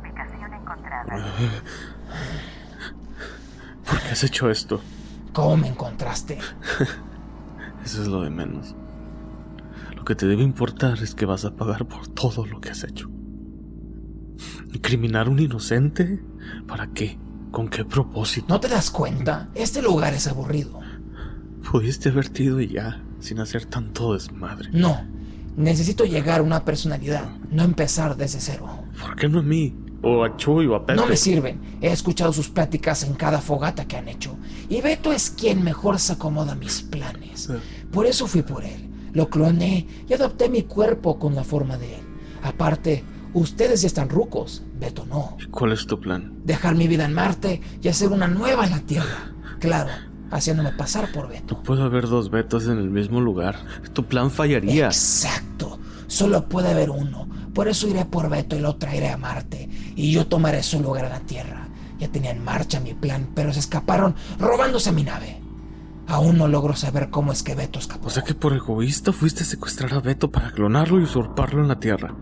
Ubicación encontrada. ¿Por qué has hecho esto? ¿Cómo me encontraste? Eso es lo de menos. Lo que te debe importar es que vas a pagar por todo lo que has hecho. ¿Incriminar a un inocente? ¿Para qué? ¿Con qué propósito? ¿No te das cuenta? Este lugar es aburrido. Pudiste haberte ido y ya, sin hacer tanto desmadre. No. Necesito llegar a una personalidad, no empezar desde cero. ¿Por qué no a mí? O a Chuy o a Pepe. No me sirven. He escuchado sus pláticas en cada fogata que han hecho. Y Beto es quien mejor se acomoda a mis planes. Por eso fui por él. Lo cloné y adopté mi cuerpo con la forma de él. Aparte, ustedes ya están rucos. Beto no. ¿Cuál es tu plan? Dejar mi vida en Marte y hacer una nueva en la Tierra. Claro, haciéndome pasar por Beto. No puede haber dos Betos en el mismo lugar. Tu plan fallaría. Exacto. Solo puede haber uno. Por eso iré por Beto y lo traeré a Marte. Y yo tomaré su lugar en la Tierra. Ya tenía en marcha mi plan, pero se escaparon robándose mi nave. Aún no logro saber cómo es que Beto escapó. O sea que por egoísta fuiste a secuestrar a Beto para clonarlo y usurparlo en la Tierra.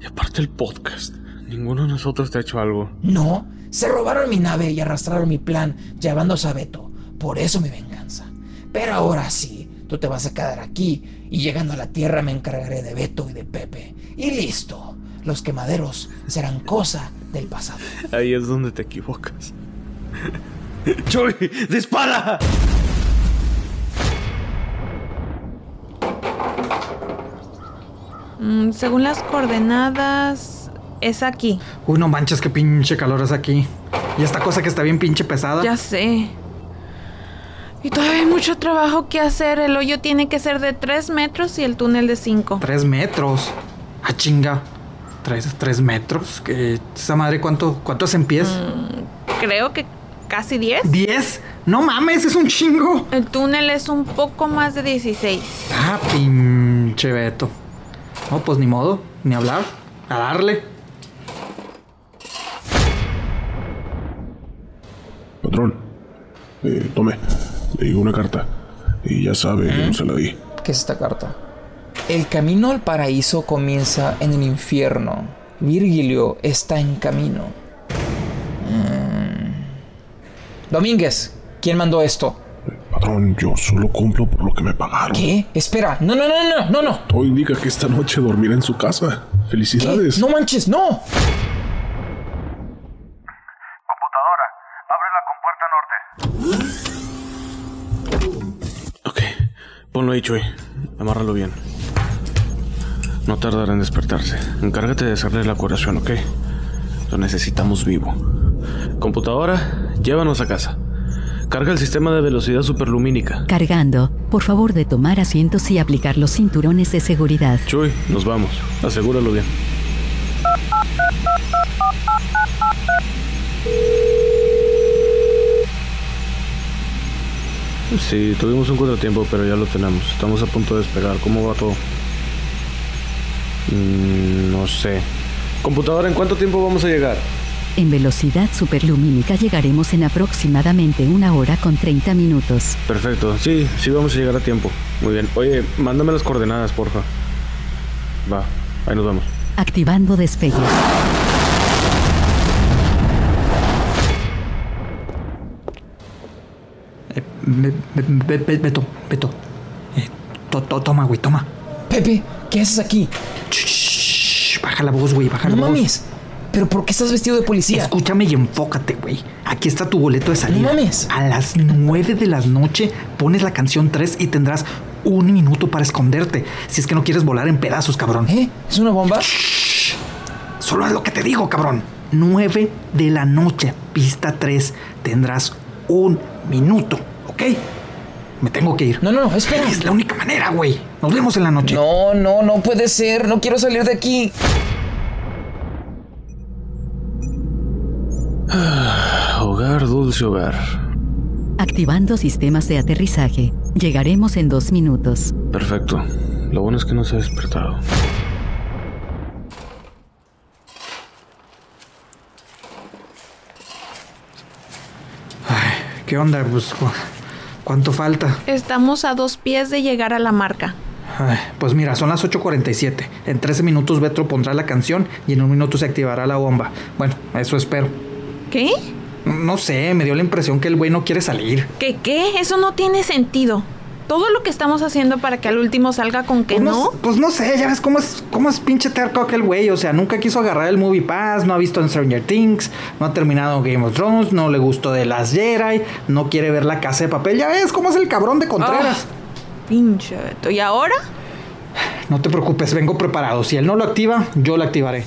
Y aparte el podcast. Ninguno de nosotros te ha hecho algo. No, se robaron mi nave y arrastraron mi plan llevándose a Beto. Por eso mi venganza. Pero ahora sí, tú te vas a quedar aquí y llegando a la Tierra me encargaré de Beto y de Pepe. Y listo. Los quemaderos serán cosa del pasado. Ahí es donde te equivocas. ¡Chuy! ¡Dispara! Mm, según las coordenadas, es aquí. Uy, no manches, qué pinche calor es aquí. Y esta cosa que está bien pinche pesada. Ya sé. Y todavía hay mucho trabajo que hacer. El hoyo tiene que ser de 3 metros y el túnel de 5. Tres metros. Ah, chinga. ¿Tres, tres metros? ¿Qué, ¿Esa madre cuánto, cuánto es en pies? Creo que casi 10. ¿Diez? No mames, es un chingo. El túnel es un poco más de 16. Ah, pinche Beto. No, pues ni modo, ni hablar. A darle. Patrón, eh, tome, le digo una carta. Y ya sabe, yo no se la di. ¿Qué es esta carta? El camino al paraíso comienza en el infierno. Virgilio está en camino. Mm. Domínguez, ¿quién mandó esto? Patrón, yo solo cumplo por lo que me pagaron. ¿Qué? Espera, no, no, no, no, no, no. Todo indica que esta noche dormirá en su casa. ¿Qué? Felicidades. No manches, no. Computadora, abre la compuerta norte. Ok, ponlo ahí, Chuy. Amárralo bien. No tardará en despertarse. Encárgate de hacerle la curación, ¿ok? Lo necesitamos vivo. Computadora, llévanos a casa. Carga el sistema de velocidad superlumínica. Cargando. Por favor de tomar asientos y aplicar los cinturones de seguridad. Chuy, nos vamos. Asegúralo bien. Sí, tuvimos un contratiempo, pero ya lo tenemos. Estamos a punto de despegar. ¿Cómo va todo? Mm, no sé. Computadora, ¿en cuánto tiempo vamos a llegar? En velocidad superlumínica llegaremos en aproximadamente una hora con 30 minutos. Perfecto. Sí, sí vamos a llegar a tiempo. Muy bien. Oye, mándame las coordenadas, porfa. Va, ahí nos vemos. Activando despegue. Beto, Beto. Eh, to- to- toma, güey, toma. Pepe, ¿qué haces aquí? Baja la voz, güey, baja No la voz. mames. ¿Pero por qué estás vestido de policía? Escúchame y enfócate, güey. Aquí está tu boleto de salida. No mames. A las 9 de la noche pones la canción 3 y tendrás un minuto para esconderte. Si es que no quieres volar en pedazos, cabrón. ¿Eh? ¿Es una bomba? Solo es lo que te digo, cabrón. 9 de la noche, pista 3. Tendrás un minuto, ¿ok? Me tengo que ir. No, no, no, espera. Es la única manera, güey. Nos vemos en la noche. No, no, no puede ser. No quiero salir de aquí. Hogar, dulce hogar. Activando sistemas de aterrizaje. Llegaremos en dos minutos. Perfecto. Lo bueno es que no se ha despertado. ¿Qué onda? Pues, cu- ¿cuánto falta? Estamos a dos pies de llegar a la marca. Ay, pues mira, son las 8.47. En 13 minutos Betro pondrá la canción y en un minuto se activará la bomba. Bueno, eso espero. ¿Qué? No sé, me dio la impresión que el güey no quiere salir. ¿Qué qué? Eso no tiene sentido. Todo lo que estamos haciendo para que al último salga con que Pues no. Pues no sé, ya ves cómo es, cómo es pinche terco aquel güey. O sea, nunca quiso agarrar el Movie Pass, no ha visto en Stranger Things, no ha terminado Game of Thrones, no le gustó de las Jedi, no quiere ver la casa de papel. Ya ves cómo es el cabrón de Contreras. Pinche Beto. ¿Y ahora? No te preocupes, vengo preparado. Si él no lo activa, yo lo activaré.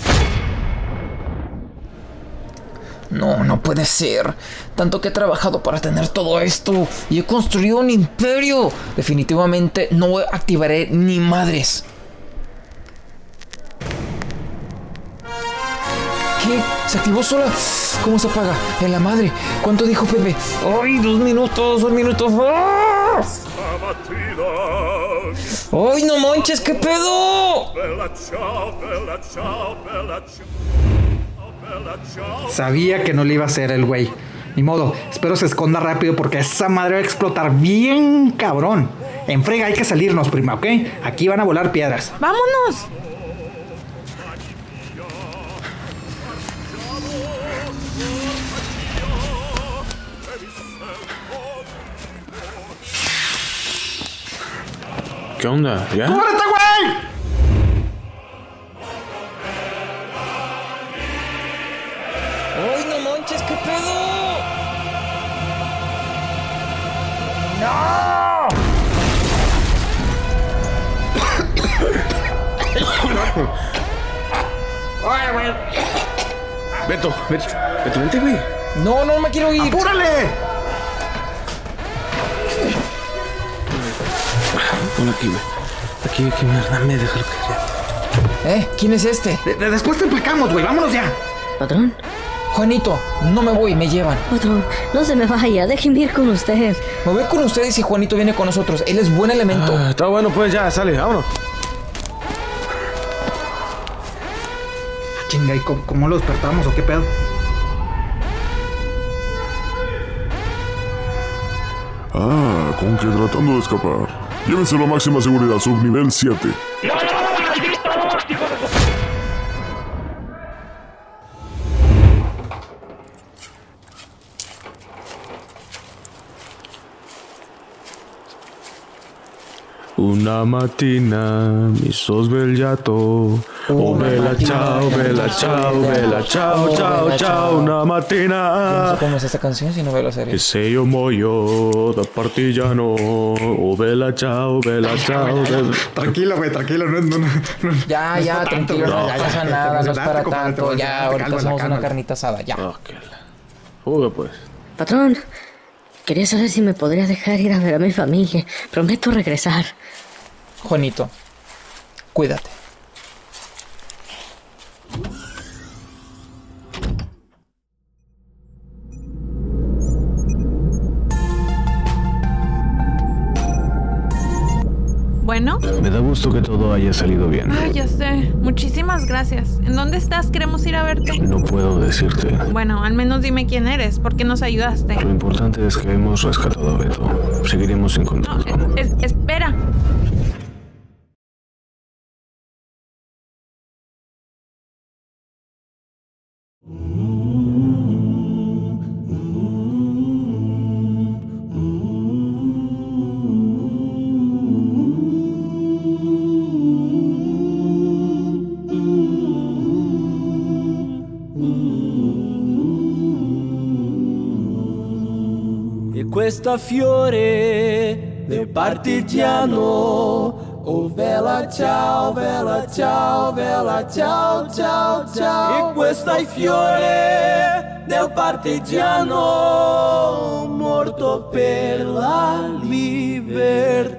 No, no puede ser. Tanto que he trabajado para tener todo esto y he construido un imperio. Definitivamente no activaré ni madres. ¿Qué? ¿Se activó sola? ¿Cómo se apaga? En la madre. ¿Cuánto dijo Pepe? ¡Ay, dos minutos, dos minutos! ¡Ah! ¡Ay, no manches, qué pedo! Sabía que no le iba a hacer el güey. Ni modo, espero se esconda rápido porque esa madre va a explotar bien cabrón. En frega hay que salirnos, prima, ¿ok? Aquí van a volar piedras. ¡Vámonos! ¿Qué onda? ¿Ya? ¡Cúbrete, güey! Beto, Beto, Beto, vente, güey. No, no me quiero ir. ¡Apúrale! Pon aquí, güey. Aquí, aquí, mierda, me déjalo que ya. ¿Eh? ¿Quién es este? De- de- después te explicamos, güey. Vámonos ya. Patrón, Juanito, no me voy, me llevan. patrón, no se me vaya, déjenme ir con usted. Me voy con ustedes y Juanito viene con nosotros. Él es buen elemento. Ah, está bueno, pues ya, sale, vámonos. Chinga, ¿y cómo, cómo lo despertamos o qué pedo? Ah, con que tratando de escapar. Llévenselo a máxima seguridad, subnivel 7. Una mattina mi sos svegliato. Oh bella ciao, bella ciao, bella ciao, ciao, ciao. Una Yo no sé cómo es esta canción si no veo la serie. se io muoio da partigiano. Oh bella ciao, bella ciao. bella- Tranquilo, güey, tranquilo. No, no, no. Ya, No ya, tranquilo, no, ya pasa nada, no es para tanto. Ya, ahorita hacemos una carnita asada, ya. Ah, la- Juega, pues. Patrón, quería saber si me podría dejar ir a ver a mi familia. Prometo regresar. Juanito, cuídate. Bueno. Me da gusto que todo haya salido bien. Ah, ya sé. Muchísimas gracias. ¿En dónde estás? Queremos ir a verte. No puedo decirte. Bueno, al menos dime quién eres. ¿Por qué nos ayudaste? Lo importante es que hemos rescatado a Beto. Seguiremos No, encontrándolo. es- es- espera. Questa fiore del partigiano. Oh vela ciao, vela ciao, vela ciao, ciao, ciao. E questa è fiore del partigiano Morto per la libertà